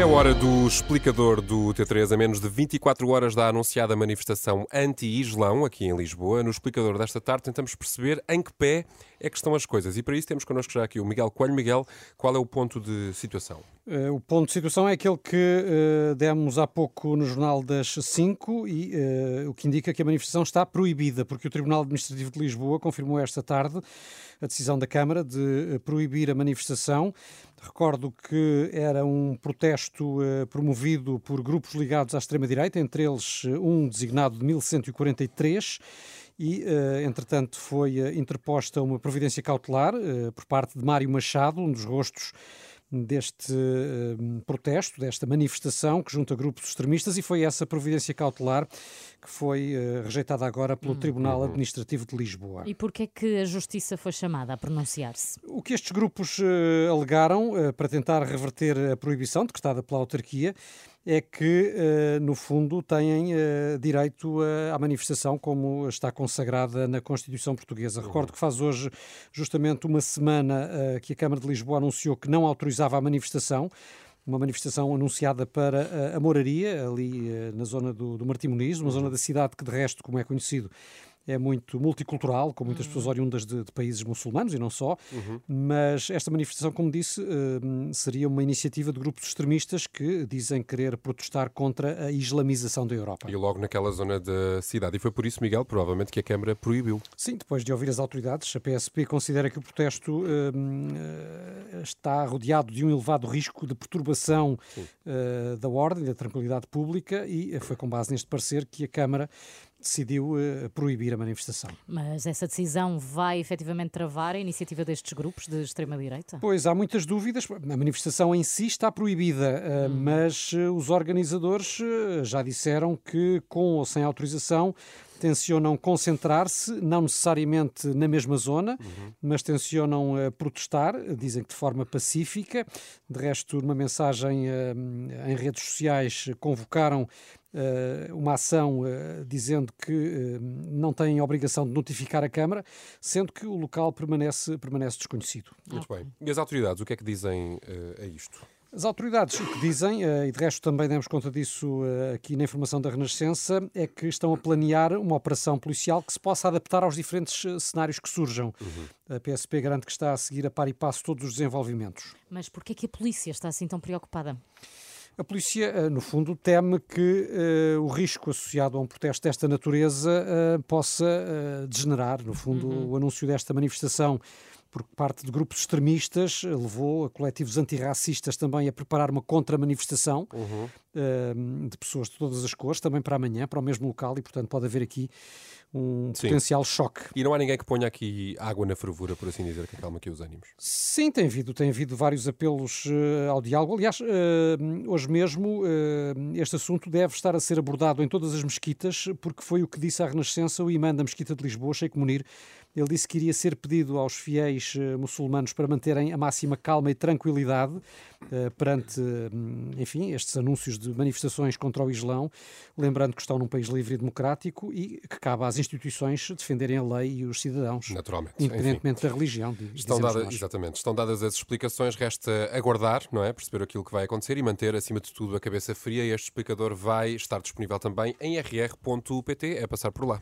É hora do explicador do T3. A menos de 24 horas da anunciada manifestação anti-Islão aqui em Lisboa. No explicador desta tarde tentamos perceber em que pé é que estão as coisas. E para isso temos connosco já aqui o Miguel Coelho. Miguel, qual é o ponto de situação? Uh, o ponto de situação é aquele que uh, demos há pouco no Jornal das 5 e uh, o que indica que a manifestação está proibida, porque o Tribunal Administrativo de Lisboa confirmou esta tarde a decisão da Câmara de proibir a manifestação. Recordo que era um protesto promovido por grupos ligados à extrema-direita, entre eles um designado de 1143 e, entretanto, foi interposta uma providência cautelar por parte de Mário Machado, um dos rostos deste uh, protesto, desta manifestação que junta grupos extremistas e foi essa providência cautelar que foi uh, rejeitada agora pelo uhum. Tribunal Administrativo de Lisboa. E porquê é que a Justiça foi chamada a pronunciar-se? O que estes grupos uh, alegaram para tentar reverter a proibição decretada pela autarquia é que, eh, no fundo, têm eh, direito à manifestação, como está consagrada na Constituição Portuguesa. Recordo que faz hoje justamente uma semana eh, que a Câmara de Lisboa anunciou que não autorizava a manifestação uma manifestação anunciada para a Moraria, ali na zona do, do Martim Muniz, uma zona da cidade que, de resto, como é conhecido, é muito multicultural, com muitas uhum. pessoas oriundas de, de, países muçulmanos e não só, uhum. mas esta manifestação, como disse, uh, seria uma iniciativa de grupos extremistas que dizem querer protestar contra a islamização da Europa. E logo naquela zona da cidade. E foi por isso, Miguel, provavelmente, que a Câmara proibiu. Sim, depois de ouvir as autoridades, a PSP considera que o protesto uh, está rodeado de um elevado risco de perturbação uh, da ordem, da tranquilidade pública e foi com base neste parecer que a Câmara decidiu uh, proibir a manifestação. Mas essa decisão vai efetivamente travar a iniciativa destes grupos de extrema-direita? Pois, há muitas dúvidas. A manifestação em si está proibida, uh, hum. mas uh, os organizadores já disseram que, com ou sem autorização, tencionam concentrar-se, não necessariamente na mesma zona, uhum. mas tencionam uh, protestar, dizem que de forma pacífica. De resto, numa mensagem uh, em redes sociais, convocaram uh, uma ação dizendo que não têm obrigação de notificar a Câmara, sendo que o local permanece, permanece desconhecido. Muito bem. E as autoridades, o que é que dizem a isto? As autoridades o que dizem, eh, e de resto também demos conta disso eh, aqui na informação da Renascença, é que estão a planear uma operação policial que se possa adaptar aos diferentes eh, cenários que surjam. Uhum. A PSP garante que está a seguir a par e passo todos os desenvolvimentos. Mas por que é que a polícia está assim tão preocupada? A polícia, no fundo, teme que uh, o risco associado a um protesto desta natureza uh, possa uh, degenerar. No fundo, uhum. o anúncio desta manifestação por parte de grupos extremistas, levou a coletivos antirracistas também a preparar uma contra-manifestação uhum. uh, de pessoas de todas as cores, também para amanhã, para o mesmo local, e portanto pode haver aqui um Sim. potencial choque. E não há ninguém que ponha aqui água na fervura, por assim dizer, que acalma aqui os ânimos. Sim, tem havido, tem havido vários apelos uh, ao diálogo. Aliás, uh, hoje mesmo uh, este assunto deve estar a ser abordado em todas as mesquitas, porque foi o que disse à Renascença o imã da Mesquita de Lisboa, Sheikh Munir. Ele disse que iria ser pedido aos fiéis muçulmanos para manterem a máxima calma e tranquilidade perante, enfim, estes anúncios de manifestações contra o Islão, lembrando que estão num país livre e democrático e que cabe às instituições defenderem a lei e os cidadãos. Naturalmente. Independentemente Enfim. da religião. Estão dadas, exatamente. Estão dadas as explicações, resta aguardar, não é? Perceber aquilo que vai acontecer e manter, acima de tudo, a cabeça fria. Este explicador vai estar disponível também em rr.pt. É passar por lá.